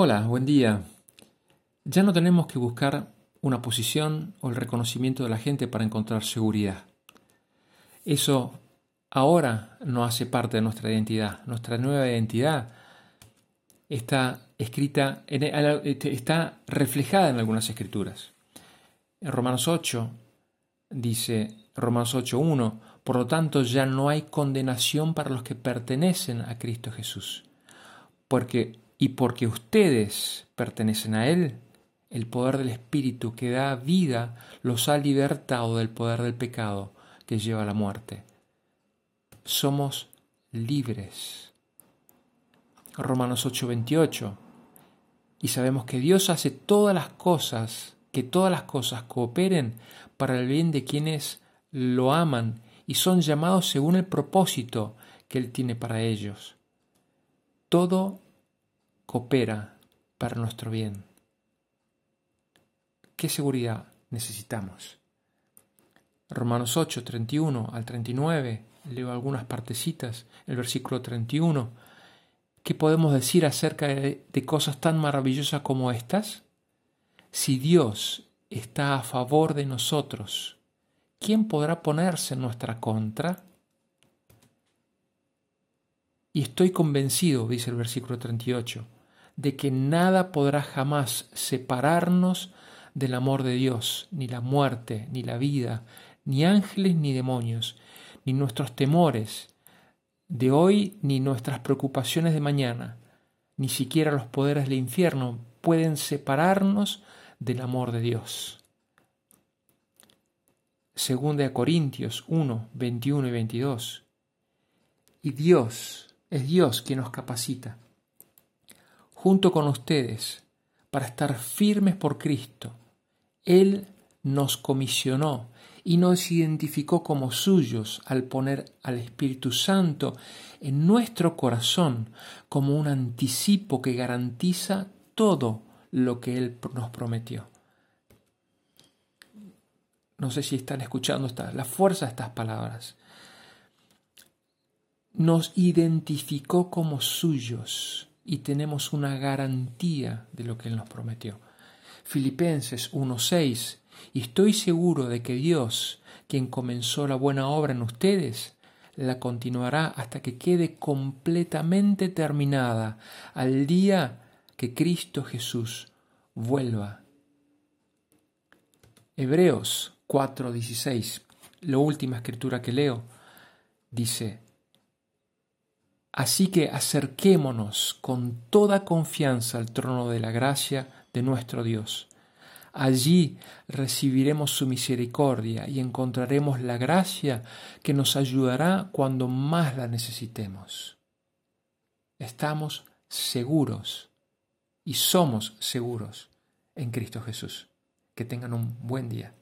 Hola, buen día. Ya no tenemos que buscar una posición o el reconocimiento de la gente para encontrar seguridad. Eso ahora no hace parte de nuestra identidad. Nuestra nueva identidad está escrita, este, está reflejada en algunas escrituras. En Romanos 8 dice, Romanos 8.1, por lo tanto ya no hay condenación para los que pertenecen a Cristo Jesús. Porque y porque ustedes pertenecen a Él, el poder del Espíritu que da vida los ha libertado del poder del pecado que lleva a la muerte. Somos libres. Romanos 8:28. Y sabemos que Dios hace todas las cosas, que todas las cosas cooperen para el bien de quienes lo aman y son llamados según el propósito que Él tiene para ellos. Todo coopera para nuestro bien. ¿Qué seguridad necesitamos? Romanos 8, 31 al 39, leo algunas partecitas, el versículo 31. ¿Qué podemos decir acerca de, de cosas tan maravillosas como estas? Si Dios está a favor de nosotros, ¿quién podrá ponerse en nuestra contra? Y estoy convencido, dice el versículo 38, de que nada podrá jamás separarnos del amor de Dios, ni la muerte, ni la vida, ni ángeles, ni demonios, ni nuestros temores de hoy, ni nuestras preocupaciones de mañana, ni siquiera los poderes del infierno pueden separarnos del amor de Dios. Segunda de Corintios 1, 21 y 22. Y Dios, es Dios quien nos capacita junto con ustedes para estar firmes por Cristo. Él nos comisionó y nos identificó como suyos al poner al Espíritu Santo en nuestro corazón como un anticipo que garantiza todo lo que Él nos prometió. No sé si están escuchando esta, la fuerza de estas palabras. Nos identificó como suyos y tenemos una garantía de lo que Él nos prometió. Filipenses 1.6 Y estoy seguro de que Dios, quien comenzó la buena obra en ustedes, la continuará hasta que quede completamente terminada al día que Cristo Jesús vuelva. Hebreos 4:16, la última escritura que leo, dice, Así que acerquémonos con toda confianza al trono de la gracia de nuestro Dios. Allí recibiremos su misericordia y encontraremos la gracia que nos ayudará cuando más la necesitemos. Estamos seguros y somos seguros en Cristo Jesús. Que tengan un buen día.